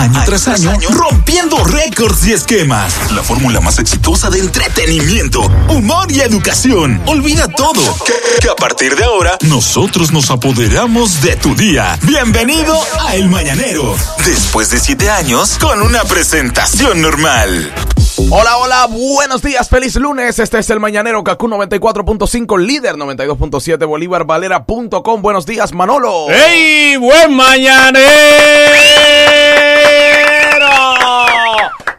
año tras año, rompiendo récords y esquemas. La fórmula más exitosa de entretenimiento, humor y educación. Olvida todo. Que, que a partir de ahora, nosotros nos apoderamos de tu día. Bienvenido a El Mañanero. Después de siete años, con una presentación normal. Hola, hola, buenos días, feliz lunes. Este es el Mañanero Kaku 94.5, líder 92.7, bolívarvalera.com. Buenos días, Manolo. ¡Ey! ¡Buen mañanero!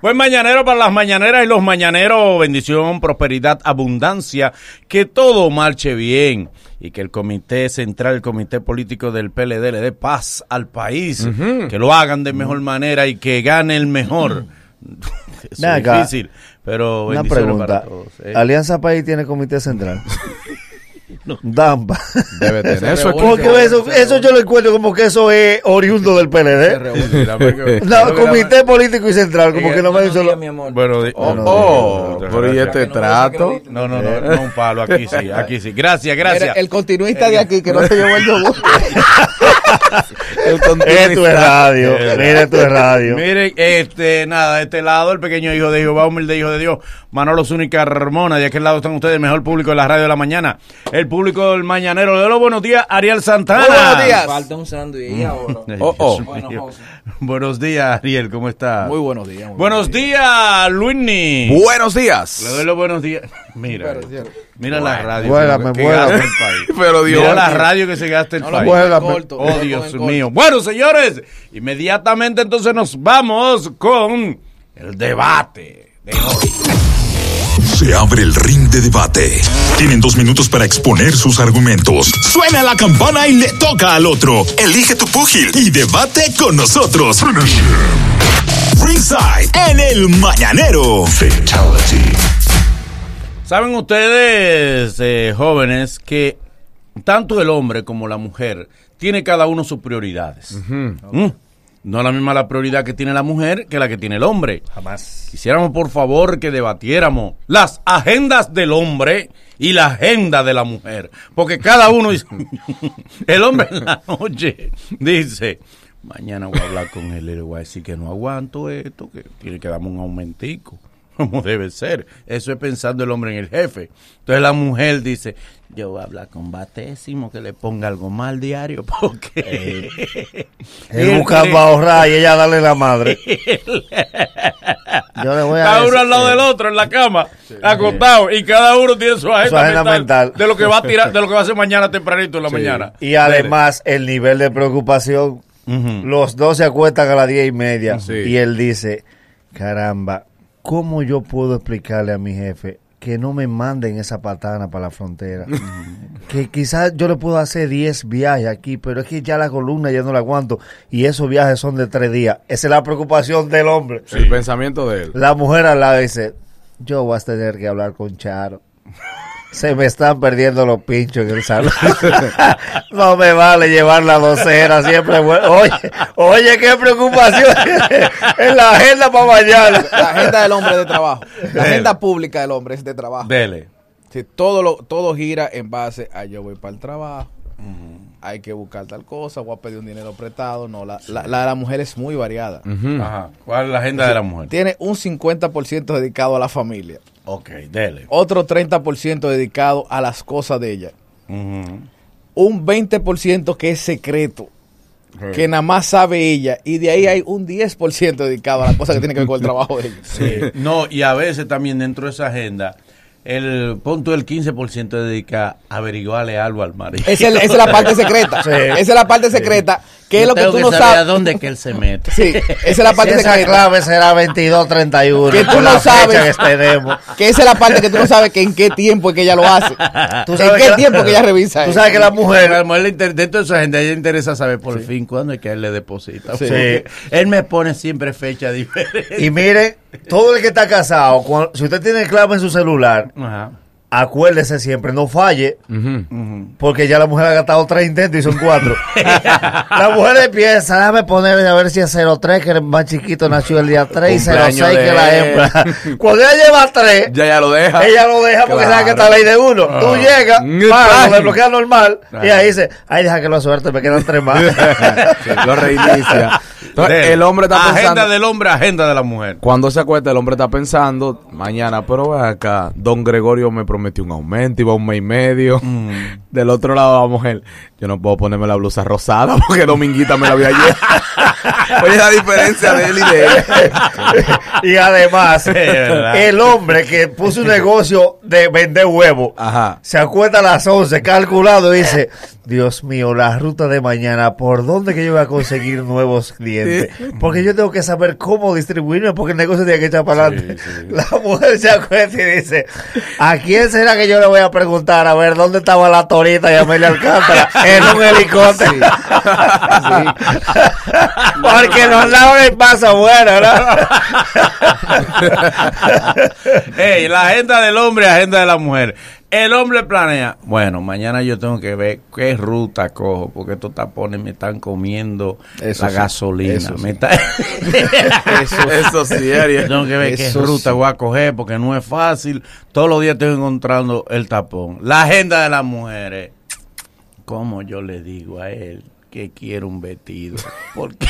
Buen mañanero para las mañaneras y los mañaneros. Bendición, prosperidad, abundancia. Que todo marche bien. Y que el comité central, el comité político del PLD le dé paz al país. Que lo hagan de mejor manera y que gane el mejor. Es difícil, pero Una para pregunta. todos. ¿eh? Alianza País tiene comité central. Dampa. Debe tener. Eso es Porque eso, eso yo lo encuentro como que eso es oriundo del PLD. No, comité político y central, como que no me hizo lo... Bueno, Oh, no, oh, no, no, pero y no, este trato. No, no, no, no un palo. Aquí sí, aquí sí. Gracias, gracias. El continuista de aquí que no se llevó el yogur. El Esto es radio. Mira, esto es radio. Miren, este, nada, de este lado, el pequeño hijo de Jehová, humilde hijo de Dios, Manolo Zúñiga Carmona, de aquel lado están ustedes, el mejor público de la radio de la mañana, el público del mañanero, de los buenos días, Ariel Santana. Muy buenos días. Falta un sándwich ahora. Oh, oh. Bueno, mío. José. Buenos días, Ariel, ¿cómo estás? Muy buenos días. muy Buenos días, Luini. Buenos días. Le doy los buenos días. Mira, mira la radio. Vuélame, que vuélame. gasta el país. Pero Dios. Mira la radio que se gasta el No país. corto, Oh, Dios corto. mío. Bueno, señores, inmediatamente entonces nos vamos con el debate de hoy. Se abre el ring de debate. Tienen dos minutos para exponer sus argumentos. Suena la campana y le toca al otro. Elige tu púgil y debate con nosotros. Ringside en el mañanero. Saben ustedes, eh, jóvenes, que tanto el hombre como la mujer tiene cada uno sus prioridades. Mm. No es la misma la prioridad que tiene la mujer que la que tiene el hombre. Jamás. Quisiéramos, por favor, que debatiéramos las agendas del hombre y la agenda de la mujer. Porque cada uno dice, el hombre en la noche dice, mañana voy a hablar con él y le voy a decir que no aguanto esto, que tiene que darme un aumentico. Como debe ser. Eso es pensando el hombre en el jefe. Entonces la mujer dice, yo voy a hablar con Batésimo que le ponga algo mal diario porque... Él busca para ahorrar y ella darle la madre. Yo le voy a Cada uno al lado del otro en la cama, acostado, y cada uno tiene su agenda, Su agenda mental, mental. de lo que va a tirar, de lo que va a hacer mañana tempranito en la mañana. Y además, el nivel de preocupación, los dos se acuestan a las diez y media. Sí. Y él dice, caramba, ¿cómo yo puedo explicarle a mi jefe que no me manden esa patana para la frontera? que quizás yo le puedo hacer 10 viajes aquí, pero es que ya la columna ya no la aguanto. Y esos viajes son de tres días. Esa es la preocupación del hombre. El pensamiento de él. La mujer al lado dice, yo voy a tener que hablar con Charo. Se me están perdiendo los pinchos en el salón. no me vale llevar la docena siempre. Oye, oye, qué preocupación en la agenda para mañana. La agenda del hombre de trabajo. La agenda pública del hombre es de trabajo. Dele. Sí, todo, lo, todo gira en base a yo voy para el trabajo. Hay que buscar tal cosa, voy a pedir un dinero prestado. No, la, la, la de la mujer es muy variada. Ajá. ¿Cuál es la agenda de la mujer? Tiene un 50% dedicado a la familia, Ok, dele. otro 30% dedicado a las cosas de ella, un 20% que es secreto, que nada más sabe ella, y de ahí hay un 10% dedicado a las cosas que tienen que ver con el trabajo de ella. Sí. No, y a veces también dentro de esa agenda, el punto del 15% dedica a averiguarle algo al marido. Esa es, esa es la parte secreta. Esa es la parte secreta, que es lo que tú no saber a sabes. dónde que él se mete. Sí, esa es la parte Si esa secreta. clave será 2231. Que tú no sabes. que tenemos. Que esa es la parte que tú no sabes que en qué tiempo es que ella lo hace. Tú ¿En sabes qué que la- tiempo que ella revisa Tú eso? sabes que la A mujer la mujer dentro de su agenda, a ella le interesa saber por fin cuándo es que él le deposita. Sí. Él me pone siempre fecha diferente. Y mire, todo el que está casado, cuando- si usted tiene clave en su celular, Ajá. Acuérdese siempre, no falle, porque ya la mujer ha gastado tres intentos y son cuatro. la mujer empieza, déjame ponerle a ver si es 03, que el más chiquito nació el día 3, y Cumpleaños 06, que de la él. hembra. Cuando ella lleva tres, Ya ya lo deja. ella lo deja porque Claro. sabe que está ley de uno. Tú Ah. llegas, Mm, pagas, lo desbloqueas normal, y Ah. ahí dice, ay, deja que lo suerte, me quedan tres más. Sí, lo reinicia. Entonces, el hombre está Agenda pensando- del hombre, agenda de la mujer. Cuando se acuesta, el hombre está pensando, mañana, pero acá, don Gregorio me prometió un aumento, iba un mes y medio. Mm. Del otro lado, la mujer, yo no puedo ponerme la blusa rosada porque Dominguita me la vio ayer. Oye, la diferencia de él y de ella. Y además, el hombre que puso un negocio de vender huevos, se acuesta a las 11, calculado, y dice, Dios mío, la ruta de mañana, ¿por dónde que yo voy a conseguir nuevos clientes? Porque yo tengo que saber cómo distribuirme, porque el negocio tiene que echar para adelante. La mujer se acuesta y dice, ¿a quién será que yo le voy a preguntar? A ver, ¿dónde estaba la torita y Amelia Alcántara? En un helicóptero. porque los lados pasa bueno, ¿no? Ey, la agenda del hombre, agenda de la mujer. El hombre planea, bueno, mañana yo tengo que ver qué ruta cojo, porque estos tapones me están comiendo Eso la sí, gasolina. eso me sí. está- Eso, eso sí, Ariel. tengo que ver qué ruta sí. voy a coger, porque no es fácil. Todos los días estoy encontrando el tapón. La agenda de las mujeres. ¿Cómo yo le digo a él que quiero un vestido? Porque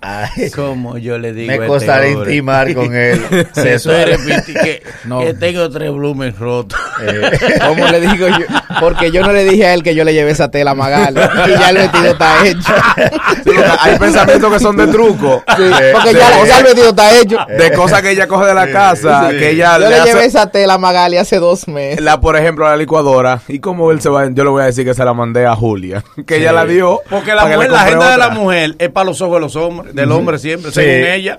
Ay, ¿Cómo yo le digo a me este costará intimar con él. Se repitiendo que, No. que tengo tres blumes rotos. Eh, ¿Cómo le digo yo? Porque yo no le dije a él que yo le llevé esa tela a Magali. Y ya el vestido está hecho. Sí, hay pensamientos que son de truco. Sí, porque sí. ya, ya el vestido está hecho. De cosas que ella coge de la casa, que ella Yo le le llevé hace, esa tela a Magali hace dos meses. la, por ejemplo, a la licuadora. Y como él se va, yo le voy a decir que se la mandé a Julia. Que ella la dio. Porque la para mujer, la agenda de la mujer es para los ojos de los hombres, del hombre siempre, Sí. según ella.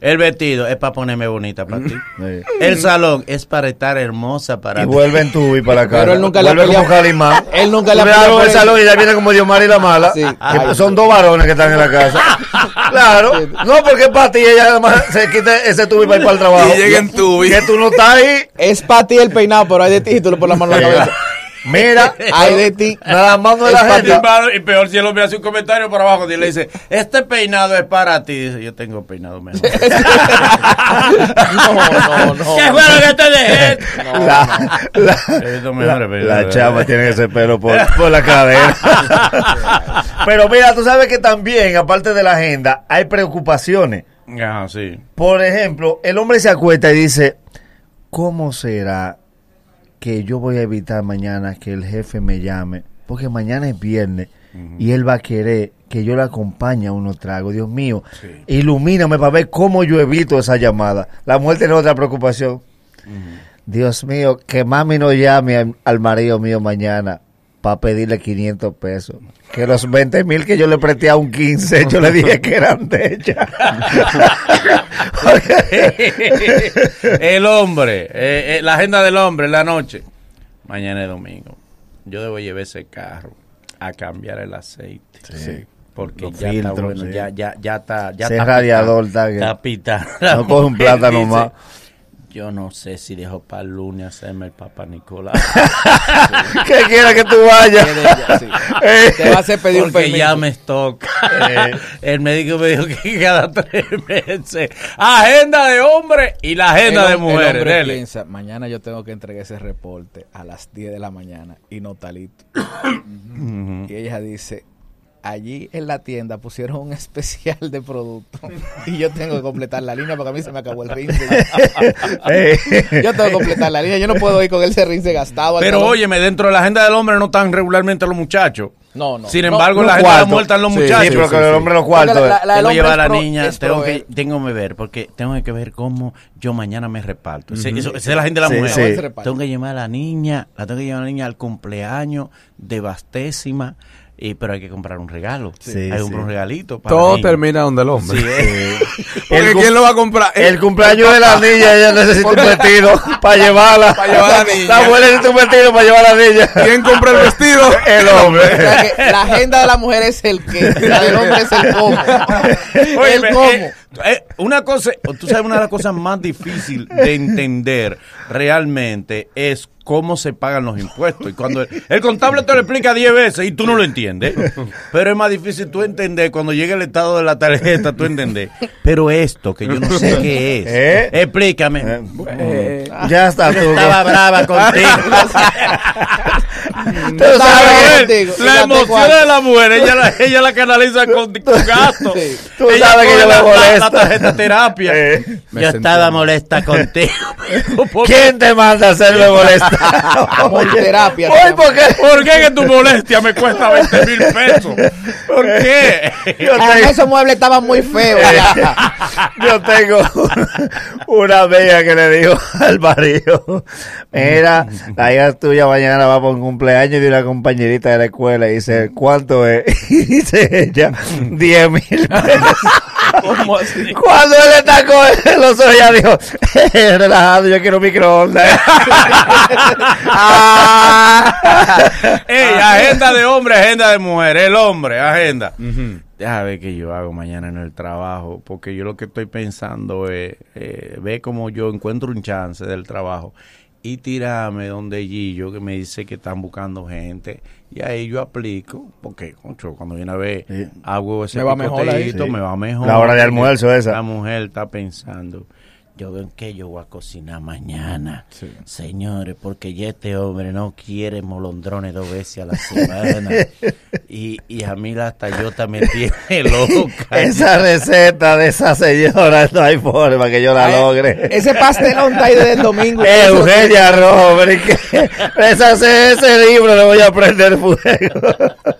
El vestido es para ponerme bonita para ti. Sí. El salón es para estar hermosa para Y ti. vuelven tú y para la casa. Pero él nunca le ha Vuelve como peleado. Calimán. Él nunca peleado por el salón y ya viene como Dios y la mala. Sí. que Ay. son dos varones que están en la casa. claro. No, porque para ti ella además se quita ese tubo y va a ir para el trabajo. Y llega en tubi. Que tú no estás ahí. Es para ti el peinado, pero hay de ti y tú le pones la mano en la cabeza. Mira. Hay de ti. Nada más no es la gente. Y peor si el hombre hace un comentario por abajo y le dice, este peinado es para ti. Dice, yo tengo peinado mejor. No, no, no. ¿Qué fue lo que te dejé? La, la, mejores la, peinados. la chama tiene ese pelo por, por la cadera. Pero mira, tú sabes que también, aparte de la agenda, hay preocupaciones. Ajá, sí. Por ejemplo, el hombre se acuesta y dice, ¿cómo será que yo voy a evitar mañana que el jefe me llame? Porque mañana es viernes y él va a querer que yo le acompañe a unos tragos. Dios mío, ilumíname para ver cómo yo evito esa llamada. La mujer tiene otra preocupación. Dios mío, que mami no llame al, al marido mío mañana para pedirle 500 pesos. Que los 20 mil que yo le presté a un 15, yo le dije que eran de ella. el hombre, eh, eh, la agenda del hombre en la noche. Mañana es domingo. Yo debo llevar ese carro a cambiar el aceite. Sí. Porque ya está bueno, sí. ya, ya, ya está, ya está radiador pitado, está está. No coge un plátano más. Yo no sé si dejo para el lunes hacerme el Papa Nicolás. ¿Qué quiere que tú vayas? Sí. Eh, Te va a hacer pedir un Porque permiso. ya me toca. el médico me dijo que cada tres meses. Agenda de hombre y la agenda El de el mujeres. hombre piensa, mañana yo tengo que entregar ese reporte a las 10 de la mañana y no talito. Y ella dice, allí en la tienda pusieron un especial de producto y yo tengo que completar la línea porque a mí se me acabó el rince. eh, Yo tengo que completar la línea, yo no puedo ir con ese rince gastado. Pero salón. óyeme, dentro de la agenda del hombre no están regularmente los muchachos. no, no. Sin No, embargo, en los la cuartos. mujer están los Sí, muchachos. sí, pero sí, que el sí. hombre los cuartos. la- la- la- tengo el que llevar a la niña, tengo que, tengo que ver, porque tengo que ver cómo yo mañana me reparto. Esa es la agenda de la Sí, mujer. Tengo que llevar a la niña, la tengo que llevar a la niña al cumpleaños de Bastésima, y, pero hay que comprar un regalo. Sí, hay que comprar sí. un regalito. Para Todo termina donde el hombre. Sí, eh. Porque El ¿quién lo va a comprar? El cumpleaños de la niña, ella necesita un vestido para llevarla. Para llevar a la niña. La abuela necesita un vestido para llevar a la niña. ¿Quién compra el vestido? El O sea hombre. que la agenda de la mujer es el que, la del hombre es el cómo. Oye, el cómo. eh, eh, una cosa, tú sabes, una de las cosas más difíciles de entender realmente es cómo se pagan los impuestos. Y cuando el, el contable te lo explica 10 veces y tú no lo entiendes, pero es más difícil tú entender cuando llega el estado de la tarjeta, tú entender. Pero esto, que yo no sé qué es, ¿Eh? explícame. Eh, Ya está tú. Estaba brava contigo. Tú sabes, contigo. la emoción cuánto. de la mujer, ella la, ella la canaliza con, con gasto. Sí. Tú Ella sabes que yo me la, molesta. tarjeta terapia. Eh. Yo sentí estaba molesta contigo. ¿Quién te manda a hacerme molestar? Por terapia. Hoy porque ¿Por qué que tu molestia me cuesta 20 mil pesos? ¿Por qué? yo Además, tengo, esos muebles estaban muy feos. yo tengo una amiga que le dijo al marido, mira, la hija tuya mañana va por un cumpleaños de una compañerita de la escuela y dice, ¿cuánto es? Y dice ella, 10 mil pesos. ¿Cómo así? Cuando él está con los ojos, ella dijo, "Eh, relajado, yo quiero microondas. Ey, agenda de hombre, agenda de mujer. El hombre, agenda. Deja ver qué yo hago mañana en el trabajo, porque yo lo que estoy pensando es, eh, ve como yo encuentro un chance del trabajo y tirarme donde Gillo, que me dice que están buscando gente, y ahí yo aplico, porque, concho, cuando viene a ver, Sí. hago ese Me va mejor ahí. picoteíto, Sí. me va mejor. La hora de almuerzo esa. La mujer está pensando, yo veo que yo voy a cocinar mañana, señores, porque ya este hombre no quiere molondrones dos veces a la semana. y, y a mí hasta yo también tiene loca. Esa receta de esa señora no hay forma que yo la logre. Ese pastelón está ahí desde el domingo. Eh, Eugenia esa, ese, ese libro le voy a prender fuego.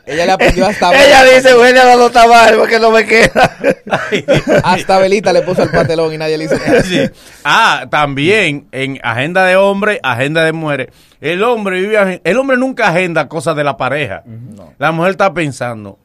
Ella le aprendió hasta Ella dice, Eugenia, dando tamal porque no me queda. Hasta velita le puso el pastelón y nadie le hizo nada. Sí. Ah, también en agenda de hombre, agenda de mujeres. El hombre vive, el hombre nunca agenda cosas de la pareja. La mujer está pensando,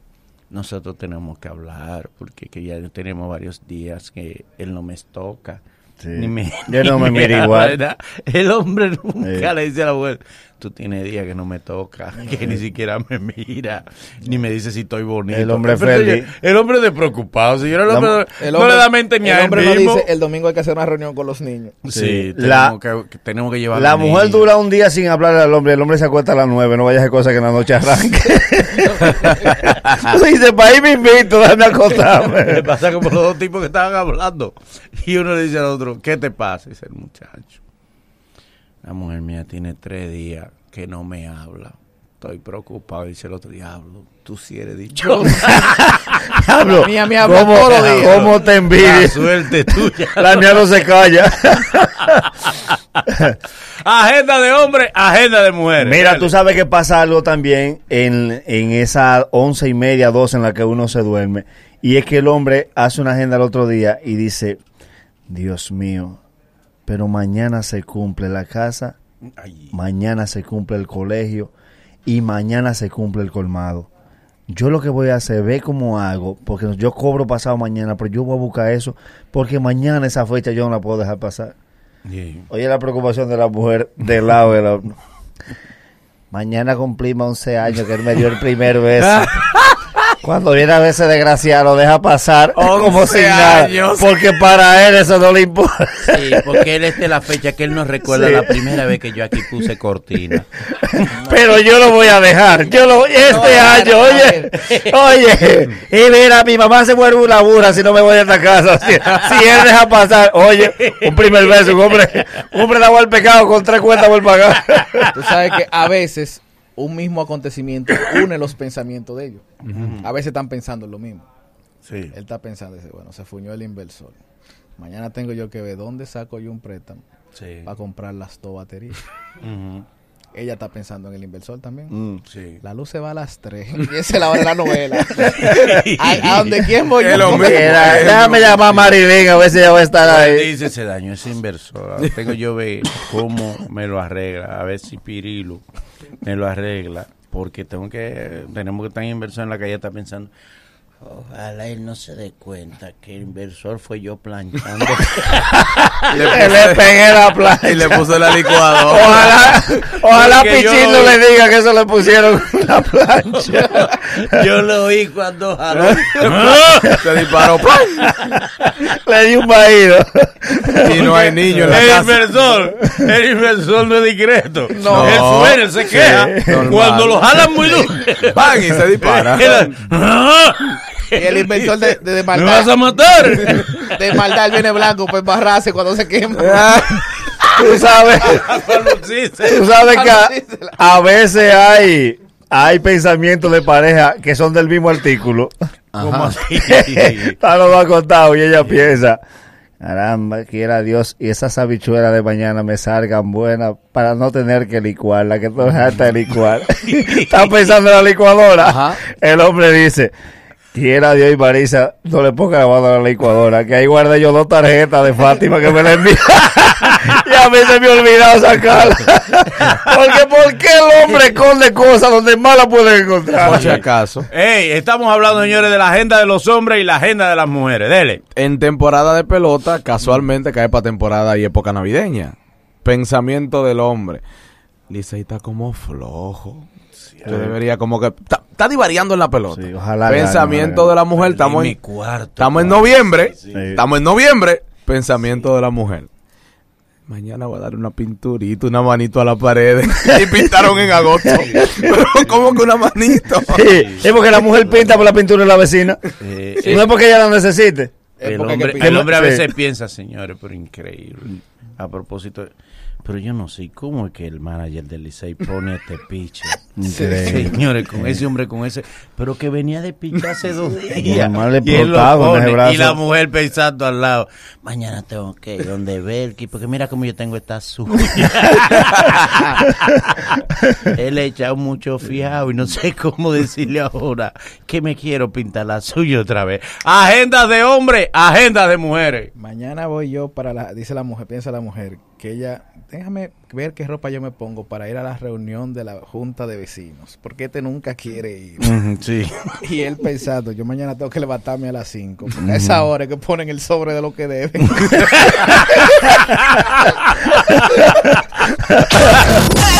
nosotros tenemos que hablar porque que ya tenemos varios días que él no me toca. Sí. Ni me, Yo no ni me miro igual. ¿verdad? El hombre nunca Sí. le dice a la mujer, tú tienes días que no me toca, que ni siquiera me mira, ni me dice si estoy bonito. El hombre feliz. El hombre despreocupado, señor. El La hombre, El no le da mente ni el a él hombre no mismo. dice, el domingo hay que hacer una reunión con los niños. Sí, La- tenemos, que, tenemos que llevar La mujer niños. dura un día sin hablarle al hombre, el hombre se acuesta a las nueve, no vaya a hacer cosas que en la noche arranque. Tú dices, para ahí me invito, dame a Le acostarme. pasa como los dos tipos que estaban hablando. Y uno le dice al otro, ¿qué te pasa? Dice el muchacho. La mujer mía tiene tres días que no me habla. Estoy preocupado. Dice el otro diablo. Tú sí eres dichoso. Diablo, La mía me habla ¿cómo, todos los días. ¿Cómo te La envidia? suerte tuya. La mía no se calla. agenda de hombre, agenda de mujeres. Mira, Dale. tú sabes que pasa algo también en, en esa once y media, doce en la que uno se duerme. Y es que el hombre hace una agenda el otro día y dice, Dios mío, pero mañana se cumple la casa, Ay. mañana se cumple el colegio y mañana se cumple el colmado. Yo lo que voy a hacer, ve cómo hago, porque yo cobro pasado mañana, pero yo voy a buscar eso, porque mañana esa fecha yo no la puedo dejar pasar. Oye la preocupación de la mujer del lado de la... Mañana cumplimos 11 años que él me dio el primer beso. Cuando viene a ver ese desgraciado, lo deja pasar como 11 sin nada. Porque para él eso no le importa. Sí, porque él es la fecha que él nos recuerda Sí. la primera vez que yo aquí puse cortina. Pero yo lo voy a dejar. Yo lo, este No, año, oye, oye, y mira, mi mamá se vuelve una burra si no me voy a esta casa. Si, si él deja pasar, oye, un primer beso, un hombre, un hombre da el pecado con tres cuentas por pagar. Tú sabes que a veces un mismo acontecimiento une los pensamientos de ellos. A veces están pensando en lo mismo. Sí. Él está pensando, dice, bueno, se fuñó el inversor. Mañana tengo yo que ver dónde saco yo un préstamo Sí. para comprar las dos baterías. Ella está pensando en el inversor también. Mm. Sí. La luz se va a las 3 y esa es la hora de la novela. ¿A, a donde quién voy lo yo? mismo. Mira, déjame llamar a Marilyn a ver si ella va a estar ahí. Dice ese daño ese inversor. Ahora tengo yo ver cómo me lo arregla. A ver si Pirilo me lo arregla. Porque tengo que, tenemos que estar en inversor en la calle está pensando. Ojalá él no se dé cuenta que el inversor fue yo planchando. Le pegué la plancha. y le puso la licuadora. Ojalá, ojalá Pichín no le diga que eso le pusieron la plancha. yo lo oí cuando jaló. Se disparó. le di un vaído. Y no hay niño en la el casa. inversor, el inversor no es discreto. No. Él suena, él se queja. Cuando lo jalan muy duro. ¡Bang! Y se dispara. Y el inversor de, de, de ¿Me vas maldad, a matar? de maldad viene blanco para embarrarse cuando se quema. Tú sabes, tú sabes que a, a veces hay, hay pensamientos de pareja que son del mismo artículo. ¿Cómo así? Está lo va contado y ella piensa, caramba, quiera Dios, y esas habichuelas de mañana me salgan buenas para no tener que licuarla, que todo harta de licuar. Está pensando en la licuadora. Ajá. El hombre dice, quiera Dios y Marisa, no le ponga la mano a la licuadora, que ahí guardé yo dos tarjetas de Fátima que me la envía. y a mí se me ha olvidado sacarla. Porque ¿por qué el hombre esconde cosas donde más la pueden encontrar? Por si acaso. Ey, estamos hablando, señores, de la agenda de los hombres y la agenda de las mujeres. Dele. En temporada de pelota, casualmente cae para temporada y época navideña. Pensamiento del hombre. Licey está como flojo. Yo debería como que... Está, está divariando en la pelota. Sí, ojalá Pensamiento gane, de la mujer. Estamos mi en, cuarto. estamos en noviembre. Sí. Estamos en noviembre. Pensamiento de la mujer. Mañana voy a dar una pinturita, una manito a la pared. y pintaron en agosto. Pero ¿cómo que una manito? Sí, es porque la mujer pinta por la pintura de la vecina. Eh, No es porque ella la necesite. El hombre, el hombre a Sí. veces piensa, señores, pero increíble. A propósito, pero yo no sé cómo es que el manager del Licey pone este piche. Señores, con ese hombre, con ese, pero que venía de pichar hace dos días. Y él lo pone, y la mujer pensando al lado, mañana tengo que ir donde Belki, porque mira cómo yo tengo esta suya. él ha echado mucho fiado y no sé cómo decirle ahora que me quiero pintar la suya otra vez. Agenda de hombre, agenda de mujeres. Mañana voy yo para la, dice la mujer, piensa la mujer, que ella, déjame ver qué ropa yo me pongo para ir a la reunión de la junta de vecinos, porque este nunca quiere ir. Sí. Y él pensando, yo mañana tengo que levantarme a las 5, porque a esa hora es que ponen el sobre de lo que deben.